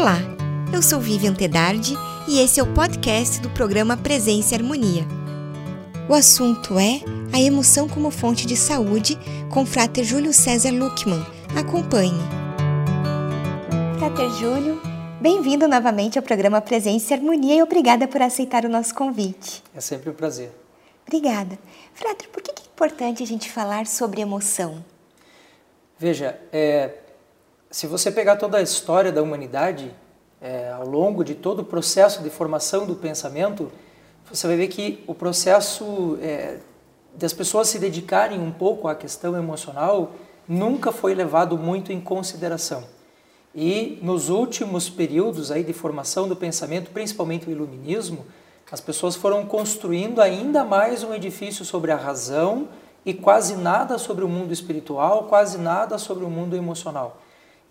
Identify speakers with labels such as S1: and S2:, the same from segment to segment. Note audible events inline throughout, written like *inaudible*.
S1: Olá, eu sou Vivian Tedardi e esse é o podcast do programa Presença e Harmonia. O assunto é a emoção como fonte de saúde com Frater Júlio César Luckman. Acompanhe. Frater Júlio, bem-vindo novamente ao programa Presença e Harmonia e obrigada por aceitar o nosso convite.
S2: É sempre um prazer.
S1: Obrigada. Frater, por que é importante a gente falar sobre emoção?
S2: Veja, é, se você pegar toda a história da humanidade, é, ao longo de todo o processo de formação do pensamento, você vai ver que o processo é, das pessoas se dedicarem um pouco à questão emocional nunca foi levado muito em consideração. E nos últimos períodos aí de formação do pensamento, principalmente o iluminismo, as pessoas foram construindo ainda mais um edifício sobre a razão e quase nada sobre o mundo espiritual, quase nada sobre o mundo emocional.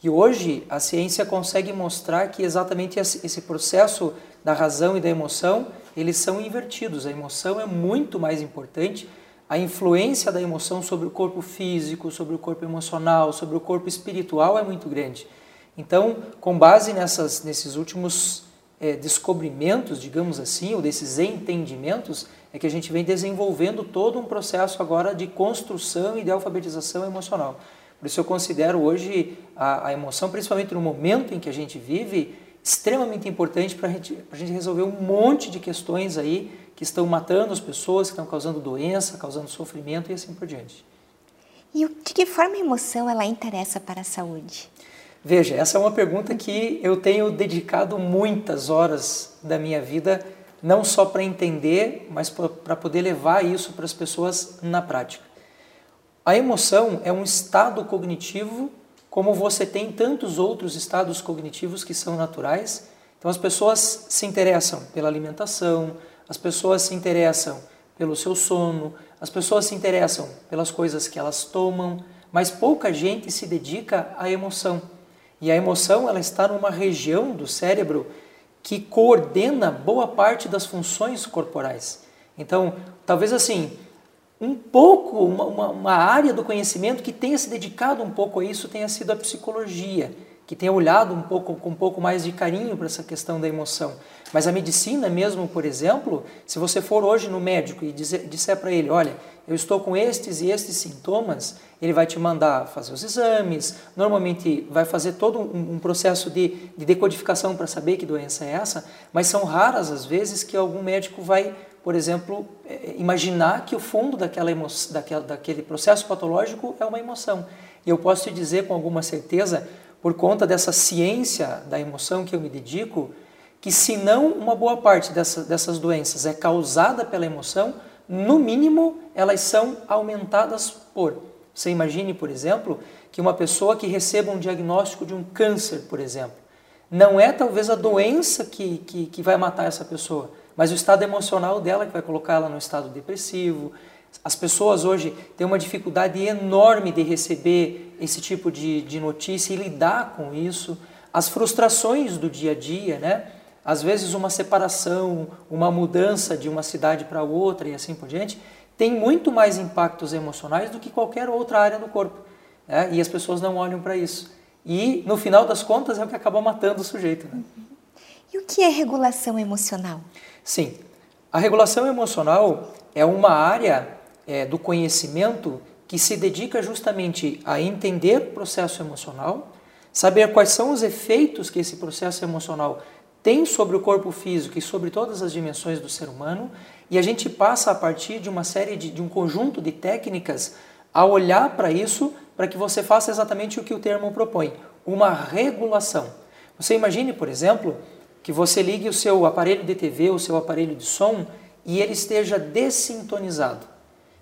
S2: E hoje a ciência consegue mostrar que exatamente esse processo da razão e da emoção, eles são invertidos. A emoção é muito mais importante, a influência da emoção sobre o corpo físico, sobre o corpo emocional, sobre o corpo espiritual é muito grande. Então, com base nessas, nesses últimos é, descobrimentos, digamos assim, ou desses entendimentos, é que a gente vem desenvolvendo todo um processo agora de construção e de alfabetização emocional. Por isso eu considero hoje a, a emoção, principalmente no momento em que a gente vive, extremamente importante para a gente resolver um monte de questões aí que estão matando as pessoas, que estão causando doença, causando sofrimento e assim por diante.
S1: E de que forma a emoção ela interessa para a saúde?
S2: Veja, essa é uma pergunta que eu tenho dedicado muitas horas da minha vida, não só para entender, mas para poder levar isso para as pessoas na prática. A emoção é um estado cognitivo, como você tem tantos outros estados cognitivos que são naturais. Então, as pessoas se interessam pela alimentação, as pessoas se interessam pelo seu sono, as pessoas se interessam pelas coisas que elas tomam, mas pouca gente se dedica à emoção. E a emoção ela está numa região do cérebro que coordena boa parte das funções corporais. Então, talvez assim, um pouco, uma, uma, uma, área do conhecimento que tenha se dedicado um pouco a isso tenha sido a psicologia, que tenha olhado um pouco com um pouco mais de carinho para essa questão da emoção. Mas a medicina mesmo, por exemplo, se você for hoje no médico e dizer, disser para ele, olha, eu estou com estes e estes sintomas, ele vai te mandar fazer os exames, normalmente vai fazer todo um, um processo de, de decodificação para saber que doença é essa, mas são raras as vezes que algum médico vai por exemplo, é, imaginar que o fundo daquela emoção, daquela, daquele processo patológico é uma emoção. E eu posso te dizer com alguma certeza, por conta dessa ciência da emoção que eu me dedico, que se não uma boa parte dessa, dessas doenças é causada pela emoção, no mínimo elas são aumentadas por. Você imagine, por exemplo, que uma pessoa que receba um diagnóstico de um câncer, por exemplo, não é talvez a doença que, que, que vai matar essa pessoa, mas o estado emocional dela que vai colocar ela no estado depressivo. As pessoas hoje têm uma dificuldade enorme de receber esse tipo de, de notícia e lidar com isso. As frustrações do dia a dia, né? Às vezes uma separação, uma mudança de uma cidade para outra e assim por diante, tem muito mais impactos emocionais do que qualquer outra área do corpo. Né? E as pessoas não olham para isso. E no final das contas é o que acaba matando o sujeito. Né?
S1: E o que é regulação emocional?
S2: Sim, a regulação emocional é uma área é, do conhecimento que se dedica justamente a entender o processo emocional, saber quais são os efeitos que esse processo emocional tem sobre o corpo físico e sobre todas as dimensões do ser humano, e a gente passa a partir de uma série de, de um conjunto de técnicas a olhar para isso para que você faça exatamente o que o termo propõe, uma regulação. Você imagine, por exemplo, que você ligue o seu aparelho de TV, o seu aparelho de som e ele esteja dessintonizado.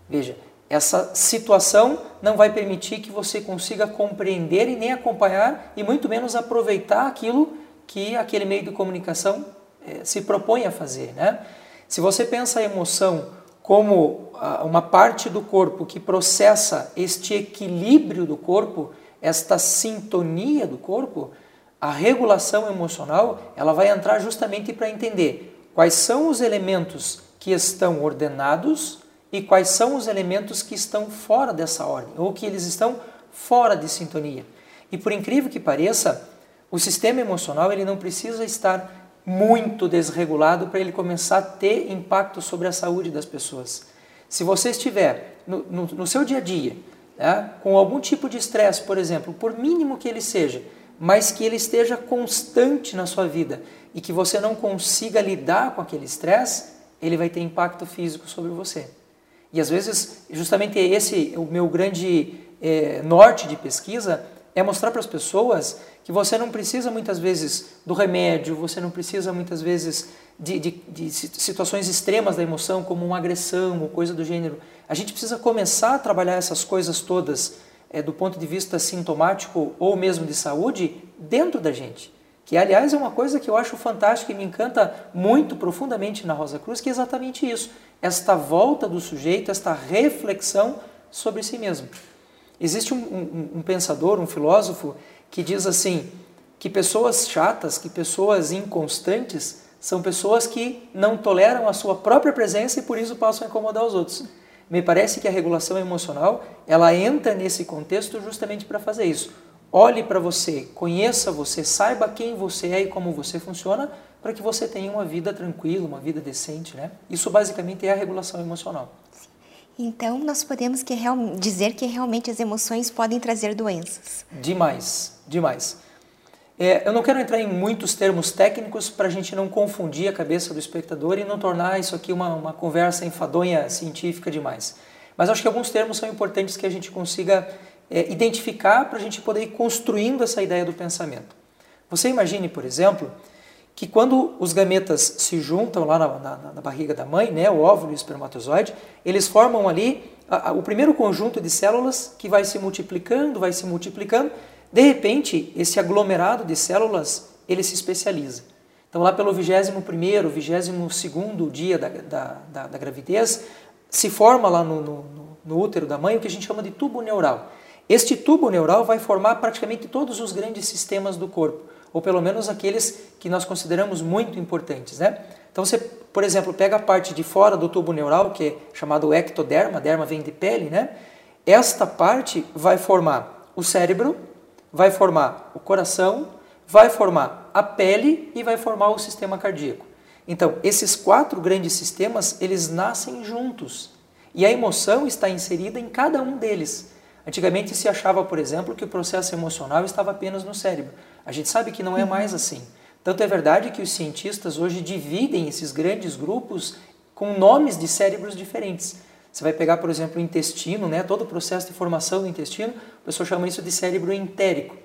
S2: Veja, essa situação não vai permitir que você consiga compreender e nem acompanhar e muito menos aproveitar aquilo que aquele meio de comunicação eh, se propõe a fazer. Né? Se você pensa a emoção como ah, uma parte do corpo que processa este equilíbrio do corpo, esta sintonia do corpo, a regulação emocional ela vai entrar justamente para entender quais são os elementos que estão ordenados e quais são os elementos que estão fora dessa ordem ou que eles estão fora de sintonia. E por incrível que pareça, O sistema emocional ele não precisa estar muito desregulado para ele começar a ter impacto sobre a saúde das pessoas. Se você estiver no, no, no seu dia a dia né, com algum tipo de estresse, por exemplo, por mínimo que ele seja, mas que ele esteja constante na sua vida e que você não consiga lidar com aquele estresse, ele vai ter impacto físico sobre você. E às vezes, justamente esse o meu grande é, norte de pesquisa é mostrar para as pessoas que você não precisa muitas vezes do remédio, você não precisa muitas vezes de, de, de situações extremas da emoção, como uma agressão ou coisa do gênero. A gente precisa começar a trabalhar essas coisas todas é, do ponto de vista sintomático ou mesmo de saúde dentro da gente. Que, aliás, é uma coisa que eu acho fantástica e me encanta muito profundamente na Rosa Cruz, que é exatamente isso. Esta volta do sujeito, esta reflexão sobre si mesmo. Existe um, um, um pensador, um filósofo, que diz assim, que pessoas chatas, que pessoas inconstantes, são pessoas que não toleram a sua própria presença e por isso passam a incomodar os outros. Me parece que a regulação emocional, ela entra nesse contexto justamente para fazer isso. Olhe para você, conheça você, saiba quem você é e como você funciona, para que você tenha uma vida tranquila, uma vida decente, né? Isso basicamente é a regulação emocional.
S1: Então, nós podemos que dizer que realmente as emoções podem trazer doenças.
S2: Demais, demais. É, eu não quero entrar em muitos termos técnicos para a gente não confundir a cabeça do espectador e não tornar isso aqui uma, uma conversa enfadonha científica demais. Mas acho que alguns termos são importantes que a gente consiga é, identificar para a gente poder ir construindo essa ideia do pensamento. Você imagine, por exemplo, que quando os gametas se juntam lá na, na, na barriga da mãe, né, o óvulo e o espermatozoide, eles formam ali a, a, o primeiro conjunto de células que vai se multiplicando, vai se multiplicando, de repente, esse aglomerado de células, ele se especializa. Então, lá pelo 21º, 22º dia da, da, da, da gravidez, se forma lá no, no, no útero da mãe o que a gente chama de tubo neural. Este tubo neural vai formar praticamente todos os grandes sistemas do corpo, ou pelo menos aqueles que nós consideramos muito importantes. Né? Então, você, por exemplo, pega a parte de fora do tubo neural, que é chamado ectoderma, derma vem de pele, né? esta parte vai formar o cérebro, vai formar o coração, vai formar a pele e vai formar o sistema cardíaco. Então, esses quatro grandes sistemas, eles nascem juntos. E a emoção está inserida em cada um deles. Antigamente se achava, por exemplo, que o processo emocional estava apenas no cérebro. A gente sabe que não é mais assim. Tanto é verdade que os cientistas hoje dividem esses grandes grupos com nomes de cérebros diferentes. Você vai pegar, por exemplo, o intestino, né? todo o processo de formação do intestino, o pessoal chama isso de cérebro entérico.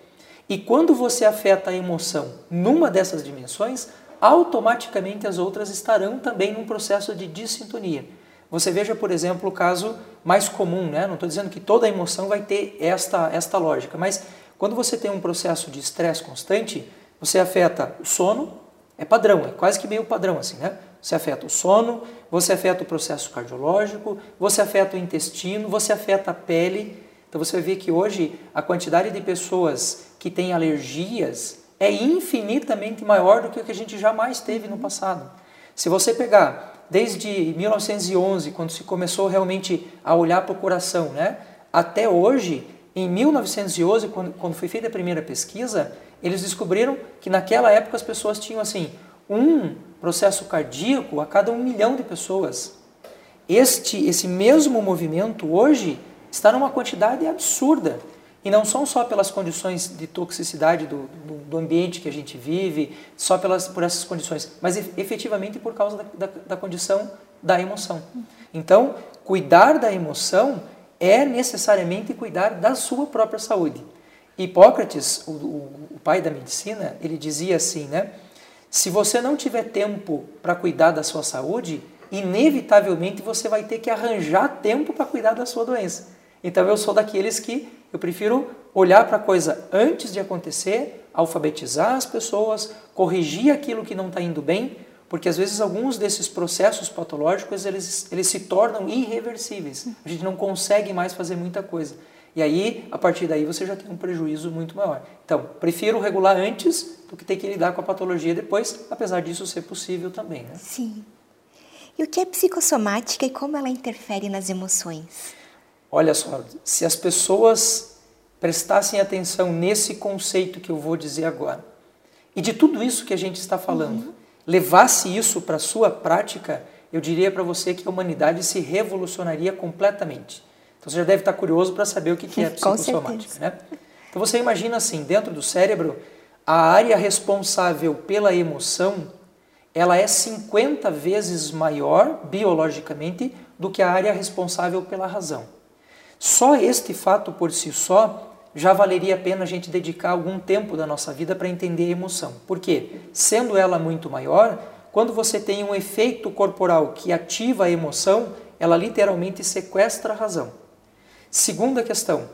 S2: E quando você afeta a emoção numa dessas dimensões, automaticamente as outras estarão também num processo de dissintonia. Você veja, por exemplo, o caso mais comum, né? não estou dizendo que toda emoção vai ter esta, esta lógica, mas quando você tem um processo de estresse constante, você afeta o sono, é padrão, é quase que meio padrão assim, né? Você afeta o sono, você afeta o processo cardiológico, você afeta o intestino, você afeta a pele. Então você ver que hoje a quantidade de pessoas que têm alergias é infinitamente maior do que o que a gente jamais teve no passado. Se você pegar desde 1911, quando se começou realmente a olhar para o coração, né, até hoje, em 1911, quando, quando foi feita a primeira pesquisa, eles descobriram que naquela época as pessoas tinham assim um processo cardíaco a cada um milhão de pessoas. Este, esse mesmo movimento hoje está numa quantidade absurda. E não são só pelas condições de toxicidade do, do, do ambiente que a gente vive, só pelas, por essas condições, mas efetivamente por causa da, da, da condição da emoção. Então, cuidar da emoção é necessariamente cuidar da sua própria saúde. Hipócrates, o, o, o pai da medicina, ele dizia assim, né? Se você não tiver tempo para cuidar da sua saúde, inevitavelmente você vai ter que arranjar tempo para cuidar da sua doença. Então eu sou daqueles que eu prefiro olhar para a coisa antes de acontecer, alfabetizar as pessoas, corrigir aquilo que não está indo bem, porque às vezes alguns desses processos patológicos eles, eles se tornam irreversíveis. A gente não consegue mais fazer muita coisa. E aí, a partir daí, você já tem um prejuízo muito maior. Então, prefiro regular antes do que ter que lidar com a patologia depois, apesar disso ser possível também. Né?
S1: Sim. E o que é psicossomática e como ela interfere nas emoções?
S2: Olha só, se as pessoas prestassem atenção nesse conceito que eu vou dizer agora, e de tudo isso que a gente está falando, uhum. levasse isso para a sua prática, eu diria para você que a humanidade se revolucionaria completamente. Então você já deve estar curioso para saber o que é *laughs* psicossomática, né? Então você imagina assim, dentro do cérebro, a área responsável pela emoção, ela é 50 vezes maior biologicamente do que a área responsável pela razão. Só este fato por si só já valeria a pena a gente dedicar algum tempo da nossa vida para entender a emoção. Por quê? Sendo ela muito maior, quando você tem um efeito corporal que ativa a emoção, ela literalmente sequestra a razão. Segunda questão: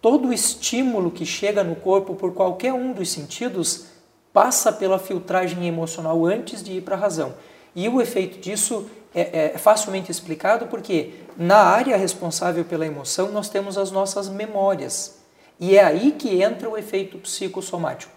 S2: todo estímulo que chega no corpo por qualquer um dos sentidos passa pela filtragem emocional antes de ir para a razão. E o efeito disso é, é facilmente explicado porque na área responsável pela emoção nós temos as nossas memórias. E é aí que entra o efeito psicossomático.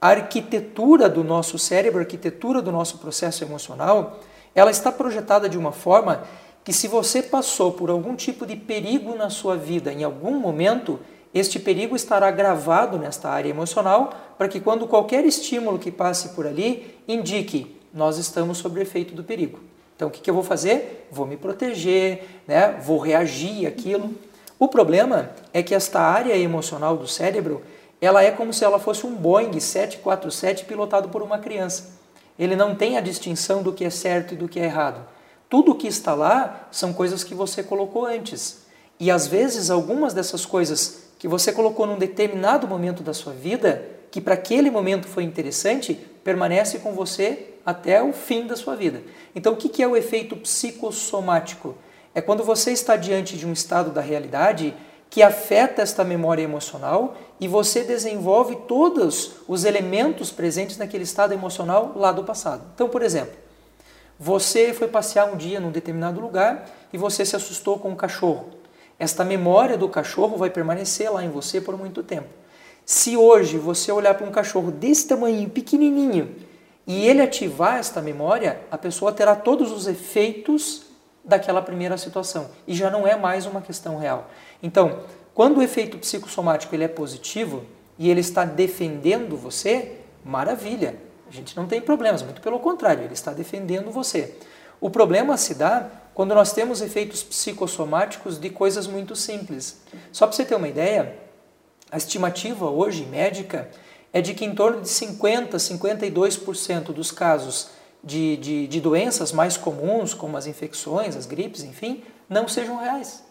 S2: A arquitetura do nosso cérebro, a arquitetura do nosso processo emocional, ela está projetada de uma forma que se você passou por algum tipo de perigo na sua vida em algum momento, este perigo estará gravado nesta área emocional para que quando qualquer estímulo que passe por ali indique nós estamos sob efeito do perigo. Então o que, que eu vou fazer? Vou me proteger, né? vou reagir àquilo. O problema é que esta área emocional do cérebro, ela é como se ela fosse um Boeing 747 pilotado por uma criança. Ele não tem a distinção do que é certo e do que é errado. Tudo que está lá são coisas que você colocou antes. E às vezes algumas dessas coisas que você colocou num determinado momento da sua vida, que para aquele momento foi interessante, permanece com você até o fim da sua vida. Então, o que é o efeito psicossomático? é quando você está diante de um estado da realidade que afeta esta memória emocional e você desenvolve todos os elementos presentes naquele estado emocional lá do passado. Então, por exemplo, você foi passear um dia num determinado lugar e você se assustou com um cachorro. Esta memória do cachorro vai permanecer lá em você por muito tempo. Se hoje você olhar para um cachorro desse tamanho, pequenininho, e ele ativar esta memória, a pessoa terá todos os efeitos daquela primeira situação e já não é mais uma questão real. Então, quando o efeito psicossomático ele é positivo e ele está defendendo você, maravilha, a gente não tem problemas, muito pelo contrário, ele está defendendo você. O problema se dá quando nós temos efeitos psicossomáticos de coisas muito simples. Só para você ter uma ideia, a estimativa hoje médica é de que em torno de 50, 52% dos casos de, de, de doenças mais comuns, como as infecções, as gripes, enfim, não sejam reais.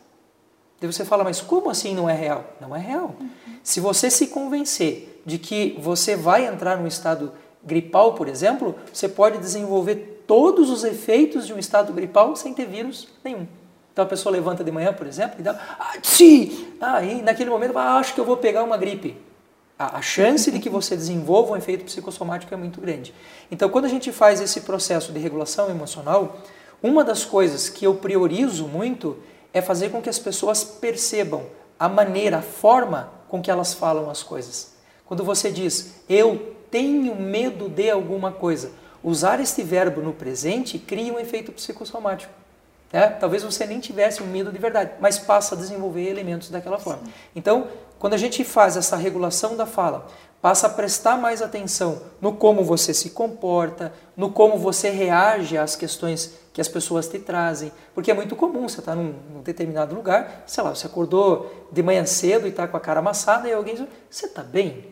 S2: Daí você fala, mas como assim não é real? Não é real. Uhum. Se você se convencer de que você vai entrar num estado gripal, por exemplo, você pode desenvolver todos os efeitos de um estado gripal sem ter vírus nenhum. Então a pessoa levanta de manhã, por exemplo, e dá, ah, sim, ah, e naquele momento, ah, acho que eu vou pegar uma gripe a chance de que você desenvolva um efeito psicossomático é muito grande. Então, quando a gente faz esse processo de regulação emocional, uma das coisas que eu priorizo muito é fazer com que as pessoas percebam a maneira, a forma com que elas falam as coisas. Quando você diz, eu tenho medo de alguma coisa, usar este verbo no presente cria um efeito psicossomático. É? Talvez você nem tivesse um medo de verdade, mas passa a desenvolver elementos daquela forma. Então, quando a gente faz essa regulação da fala, passa a prestar mais atenção no como você se comporta, no como você reage às questões que as pessoas te trazem, porque é muito comum você estar tá num, num determinado lugar, sei lá, você acordou de manhã cedo e está com a cara amassada e alguém diz, você está bem?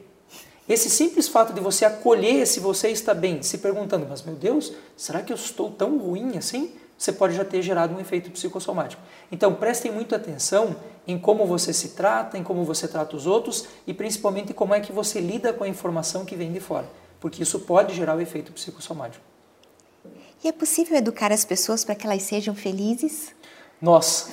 S2: Esse simples fato de você acolher se você está bem, se perguntando, mas meu Deus, será que eu estou tão ruim assim? Você pode já ter gerado um efeito psicossomático. Então prestem muita atenção em como você se trata, em como você trata os outros e principalmente como é que você lida com a informação que vem de fora, porque isso pode gerar o efeito psicossomático.
S1: E é possível educar as pessoas para que elas sejam felizes?
S2: Nossa,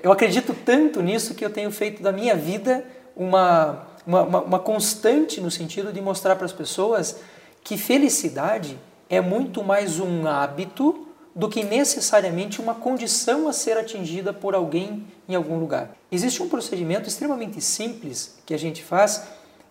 S2: eu acredito tanto nisso que eu tenho feito da minha vida uma, uma, uma, uma constante no sentido de mostrar para as pessoas que felicidade é muito mais um hábito do que necessariamente uma condição a ser atingida por alguém em algum lugar. Existe um procedimento extremamente simples que a gente faz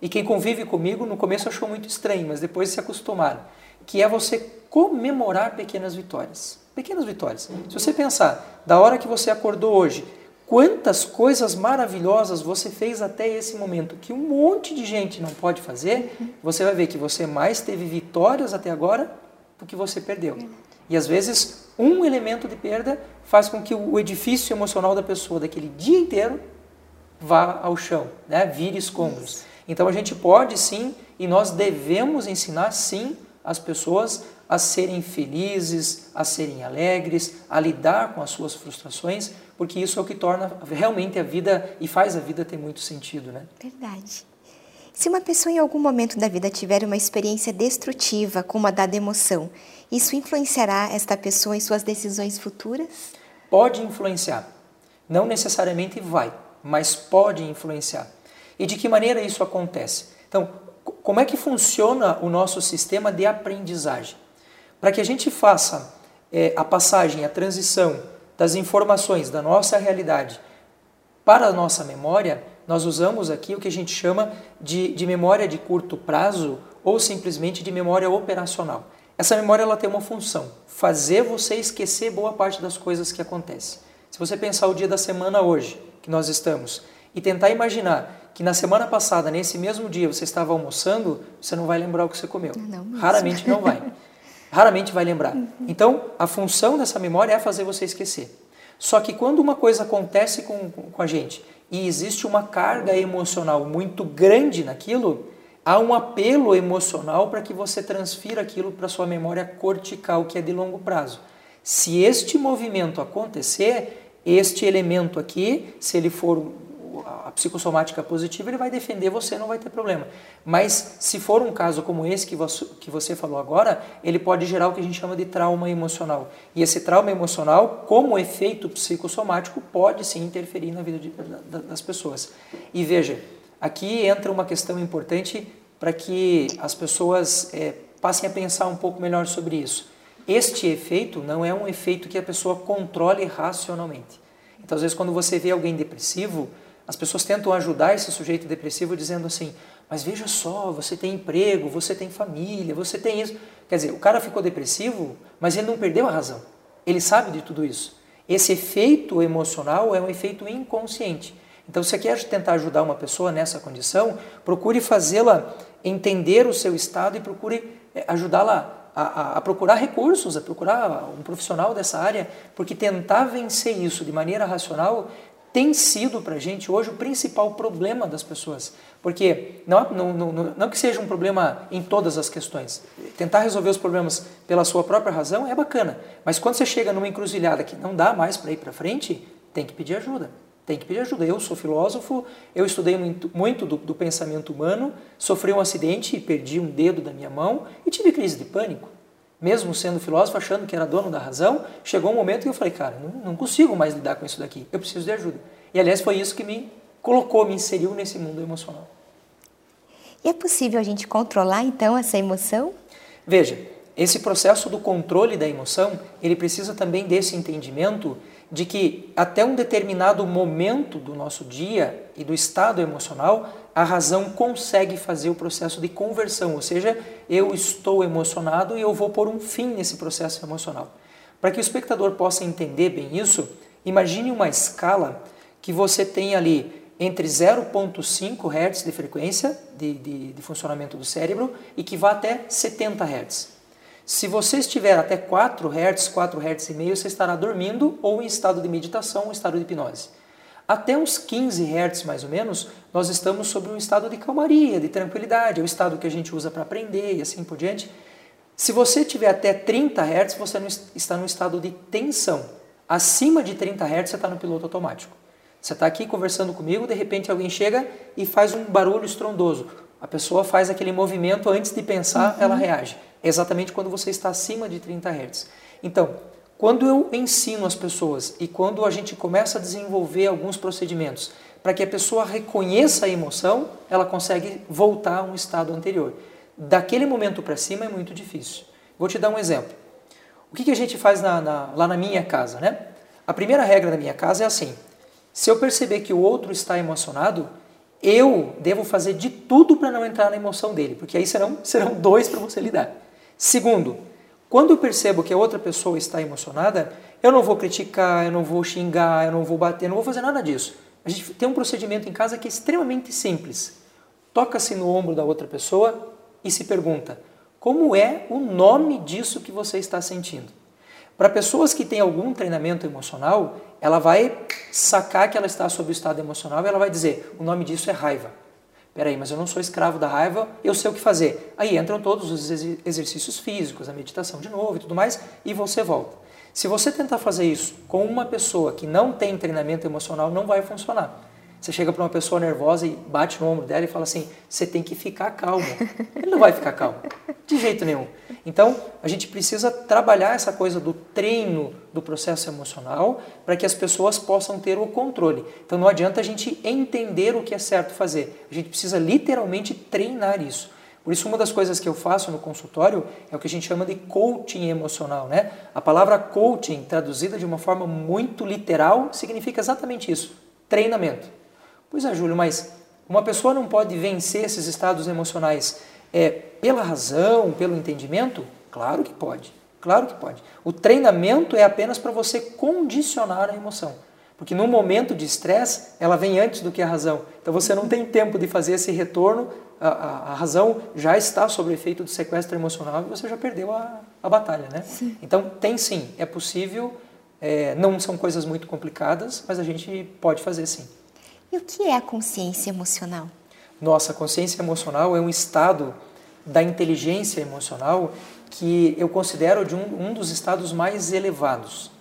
S2: e quem convive comigo no começo achou muito estranho, mas depois se acostumaram, que é você comemorar pequenas vitórias. Pequenas vitórias. Se você pensar, da hora que você acordou hoje, quantas coisas maravilhosas você fez até esse momento, que um monte de gente não pode fazer, você vai ver que você mais teve vitórias até agora do que você perdeu. E às vezes, um elemento de perda faz com que o edifício emocional da pessoa daquele dia inteiro vá ao chão, né? vire escombros. Então a gente pode sim, e nós devemos ensinar sim as pessoas a serem felizes, a serem alegres, a lidar com as suas frustrações, porque isso é o que torna realmente a vida e faz a vida ter muito sentido, né?
S1: Verdade. Se uma pessoa em algum momento da vida tiver uma experiência destrutiva, como a da emoção, isso influenciará esta pessoa em suas decisões futuras?
S2: Pode influenciar. Não necessariamente vai, mas pode influenciar. E de que maneira isso acontece? Então, como é que funciona o nosso sistema de aprendizagem? Para que a gente faça é, a passagem, a transição das informações da nossa realidade para a nossa memória, nós usamos aqui o que a gente chama de, de memória de curto prazo ou simplesmente de memória operacional. Essa memória ela tem uma função, fazer você esquecer boa parte das coisas que acontecem. Se você pensar o dia da semana hoje, que nós estamos, e tentar imaginar que na semana passada, nesse mesmo dia, você estava almoçando, você não vai lembrar o que você comeu.
S1: Não
S2: Raramente não vai. *laughs* raramente vai lembrar. Uhum. Então, a função dessa memória é fazer você esquecer. Só que quando uma coisa acontece com, com a gente e existe uma carga emocional muito grande naquilo, há um apelo emocional para que você transfira aquilo para sua memória cortical, que é de longo prazo. Se este movimento acontecer, este elemento aqui, se ele for psicossomática positiva, ele vai defender você, não vai ter problema. Mas se for um caso como esse que você, que você falou agora, ele pode gerar o que a gente chama de trauma emocional. E esse trauma emocional, como efeito psicossomático, pode sim interferir na vida de, das pessoas. E veja, aqui entra uma questão importante para que as pessoas é, passem a pensar um pouco melhor sobre isso. Este efeito não é um efeito que a pessoa controle racionalmente. Então, às vezes, quando você vê alguém depressivo, as pessoas tentam ajudar esse sujeito depressivo dizendo assim: mas veja só, você tem emprego, você tem família, você tem isso. Quer dizer, o cara ficou depressivo, mas ele não perdeu a razão. Ele sabe de tudo isso. Esse efeito emocional é um efeito inconsciente. Então, se você quer tentar ajudar uma pessoa nessa condição, procure fazê-la entender o seu estado e procure eh, ajudá-la a, a, a, procurar recursos, a procurar um profissional dessa área, porque tentar vencer isso de maneira racional tem sido para a gente hoje o principal problema das pessoas. Porque não, não, não, não que seja um problema em todas as questões. Tentar resolver os problemas pela sua própria razão é bacana. Mas quando você chega numa encruzilhada que não dá mais para ir para frente, tem que pedir ajuda. Tem que pedir ajuda. Eu sou filósofo, eu estudei muito, muito do, do pensamento humano, sofri um acidente e perdi um dedo da minha mão e tive crise de pânico mesmo sendo filósofo, achando que era dono da razão, chegou um momento que eu falei, cara, não, não consigo mais lidar com isso daqui, eu preciso de ajuda. E aliás, foi isso que me colocou, me inseriu nesse mundo emocional.
S1: E é possível a gente controlar então essa emoção?
S2: Veja, esse processo do controle da emoção, ele precisa também desse entendimento de que até um determinado momento do nosso dia e do estado emocional, a razão consegue fazer o processo de conversão, ou seja, eu estou emocionado e eu vou pôr um fim nesse processo emocional. Para que o espectador possa entender bem isso, imagine uma escala que você tem ali entre 0,5 Hz de frequência de, de, de, funcionamento do cérebro e que vá até 70 Hz. Se você estiver até 4 Hz, 4 Hz e meio, você estará dormindo ou em estado de meditação ou estado de hipnose. Até uns 15 Hz mais ou menos, nós estamos sobre um estado de calmaria, de tranquilidade, é o estado que a gente usa para aprender e assim por diante. Se você tiver até 30 Hz, você está no estado de tensão. Acima de 30 Hz, você está no piloto automático. Você está aqui conversando comigo, de repente alguém chega e faz um barulho estrondoso. A pessoa faz aquele movimento antes de pensar, uhum. ela reage. É exatamente quando você está acima de 30 Hz. Então, quando eu ensino as pessoas e quando a gente começa a desenvolver alguns procedimentos para que a pessoa reconheça a emoção, ela consegue voltar a um estado anterior. Daquele momento para cima é muito difícil. Vou te dar um exemplo. O que, que a gente faz na, na, lá na minha casa, né? A primeira regra da minha casa é assim: se eu perceber que o outro está emocionado, eu devo fazer de tudo para não entrar na emoção dele, porque aí serão, *laughs* serão dois para você lidar. Segundo, quando eu percebo que a outra pessoa está emocionada, Eu não vou criticar, eu não vou xingar, eu não vou bater, eu não vou fazer nada disso. A gente tem um procedimento em casa que é extremamente simples. Toca-se no ombro da outra pessoa e se pergunta: como é o nome disso que você está sentindo? Para pessoas que têm algum treinamento emocional, ela vai sacar que ela está sob o estado emocional e ela vai dizer: o nome disso é raiva. Peraí, mas eu não sou escravo da raiva, eu sei o que fazer. Aí entram todos os exercícios físicos, a meditação de novo e tudo mais, e você volta. Se você tentar fazer isso com uma pessoa que não tem treinamento emocional, não vai funcionar. Você chega para uma pessoa nervosa e bate no ombro dela e fala assim: você tem que ficar calmo. Ele não vai ficar calmo, de jeito nenhum. Então, a gente precisa trabalhar essa coisa do treino do processo emocional para que as pessoas possam ter o controle. Então, não adianta a gente entender o que é certo fazer, a gente precisa literalmente treinar isso. Por isso, uma das coisas que eu faço no consultório é o que a gente chama de coaching emocional. Né? A palavra coaching, traduzida de uma forma muito literal, significa exatamente isso: treinamento. Pois é, Júlio, mas uma pessoa não pode vencer esses estados emocionais é, pela razão, pelo entendimento? Claro que pode. Claro que pode. O treinamento é apenas para você condicionar a emoção. Porque no momento de estresse, ela vem antes do que a razão. Então você não tem tempo de fazer esse retorno, a, a, a razão já está sob o efeito do sequestro emocional e você já perdeu a, a batalha, né? Sim. Então tem sim, é possível, é, não são coisas muito complicadas, mas a gente pode fazer sim.
S1: E o que é a consciência emocional?
S2: Nossa, a consciência emocional é um estado da inteligência emocional que eu considero de um, um dos estados mais elevados.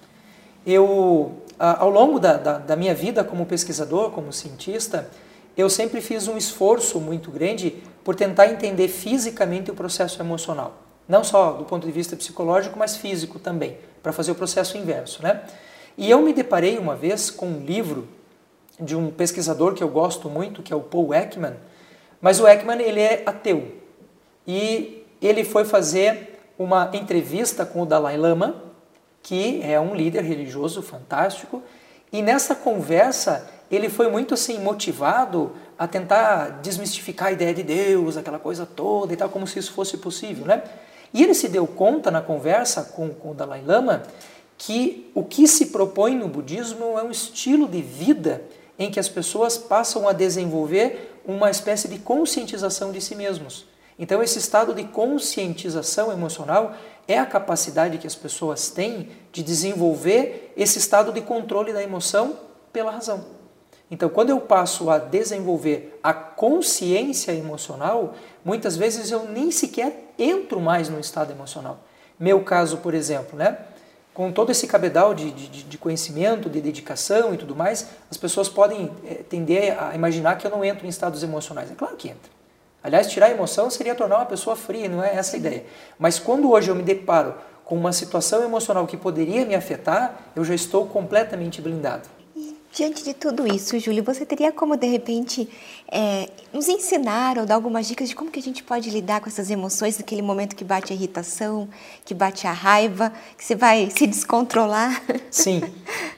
S2: Eu, ao longo da, da, da minha vida como pesquisador, como cientista, eu sempre fiz um esforço muito grande por tentar entender fisicamente o processo emocional. Não só do ponto de vista psicológico, mas físico também, para fazer o processo inverso. Né? E eu me deparei uma vez com um livro de um pesquisador que eu gosto muito, que é o Paul Ekman. Mas o Ekman ele é ateu e ele foi fazer uma entrevista com o Dalai Lama, que é um líder religioso fantástico, e nessa conversa ele foi muito assim motivado a tentar desmistificar a ideia de Deus, aquela coisa toda e tal, como se isso fosse possível, né? E ele se deu conta na conversa com, com o Dalai Lama que o que se propõe no budismo é um estilo de vida em que as pessoas passam a desenvolver uma espécie de conscientização de si mesmos. Então, esse estado de conscientização emocional é a capacidade que as pessoas têm de desenvolver esse estado de controle da emoção pela razão. Então, quando eu passo a desenvolver a consciência emocional, muitas vezes eu nem sequer entro mais no estado emocional. Meu caso, por exemplo, né? Com todo esse cabedal de, de, de, conhecimento, de dedicação e tudo mais, as pessoas podem é, tender a imaginar que eu não entro em estados emocionais. É claro que entra. Aliás, tirar a emoção seria tornar uma pessoa fria, não é essa a ideia. Mas quando hoje eu me deparo com uma situação emocional que poderia me afetar, eu já estou completamente blindado.
S1: Diante de tudo isso, Júlio, você teria como, de repente, é, nos ensinar ou dar algumas dicas de como que a gente pode lidar com essas emoções naquele momento que bate a irritação, que bate a raiva, que você vai se descontrolar?
S2: Sim.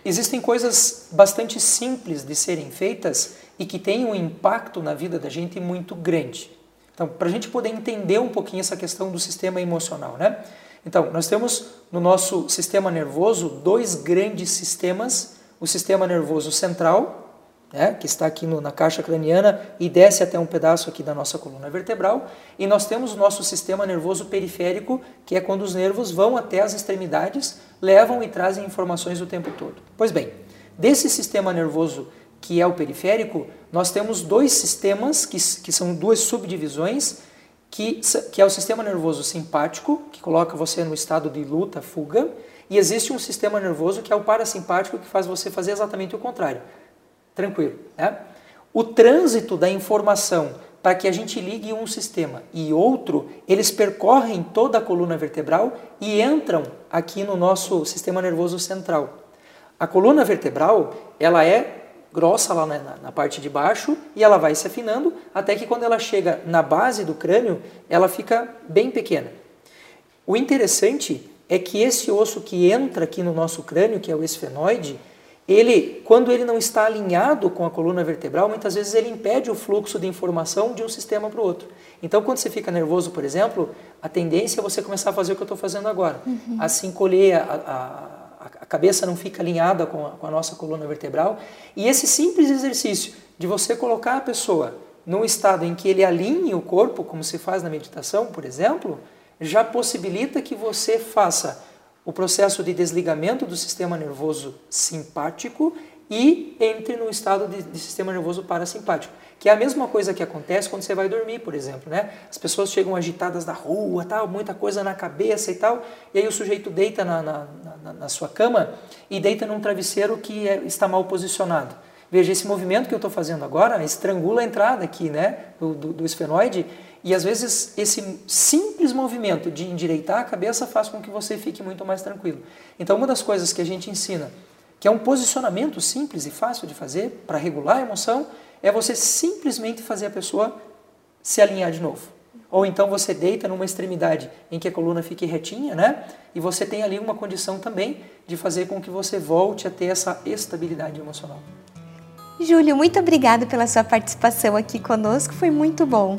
S2: Existem coisas bastante simples de serem feitas e que têm um impacto na vida da gente muito grande. Então, para a gente poder entender um pouquinho essa questão do sistema emocional, né? Então, nós temos no nosso sistema nervoso dois grandes sistemas o sistema nervoso central, né, que está aqui no, na caixa craniana e desce até um pedaço aqui da nossa coluna vertebral, e nós temos o nosso sistema nervoso periférico, que é quando os nervos vão até as extremidades, levam e trazem informações o tempo todo. Pois bem, desse sistema nervoso que é o periférico, nós temos dois sistemas, que, que são duas subdivisões, que, que é o sistema nervoso simpático, que coloca você no estado de luta, fuga, e existe um sistema nervoso que é o parasimpático que faz você fazer exatamente o contrário. Tranquilo, né? O trânsito da informação para que a gente ligue um sistema e outro, eles percorrem toda a coluna vertebral e entram aqui no nosso sistema nervoso central. A coluna vertebral, ela é grossa lá na, na, parte de baixo e ela vai se afinando até que quando ela chega na base do crânio, ela fica bem pequena. O interessante é que esse osso que entra aqui no nosso crânio, que é o esfenoide, ele, quando ele não está alinhado com a coluna vertebral, muitas vezes ele impede o fluxo de informação de um sistema para o outro. Então, quando você fica nervoso, por exemplo, a tendência é você começar a fazer o que eu estou fazendo agora, uhum. a se encolher a, a, a, cabeça não fica alinhada com a, com a nossa coluna vertebral. E esse simples exercício de você colocar a pessoa num estado em que ele alinhe o corpo, como se faz na meditação, por exemplo, já possibilita que você faça o processo de desligamento do sistema nervoso simpático e entre no estado de, de, sistema nervoso parasimpático, que é a mesma coisa que acontece quando você vai dormir, por exemplo, né? As pessoas chegam agitadas da rua, tal, muita coisa na cabeça e tal, e aí o sujeito deita na, na, na, na sua cama e deita num travesseiro que é, está mal posicionado. Veja, esse movimento que eu estou fazendo agora estrangula a entrada aqui, né, do, do, do esfenoide, e às vezes esse simples movimento de endireitar a cabeça faz com que você fique muito mais tranquilo. Então, uma das coisas que a gente ensina, que é um posicionamento simples e fácil de fazer para regular a emoção, é você simplesmente fazer a pessoa se alinhar de novo. Ou então você deita numa extremidade em que a coluna fique retinha, né? E você tem ali uma condição também de fazer com que você volte a ter essa estabilidade emocional.
S1: Júlio, muito obrigado pela sua participação aqui conosco, foi muito bom.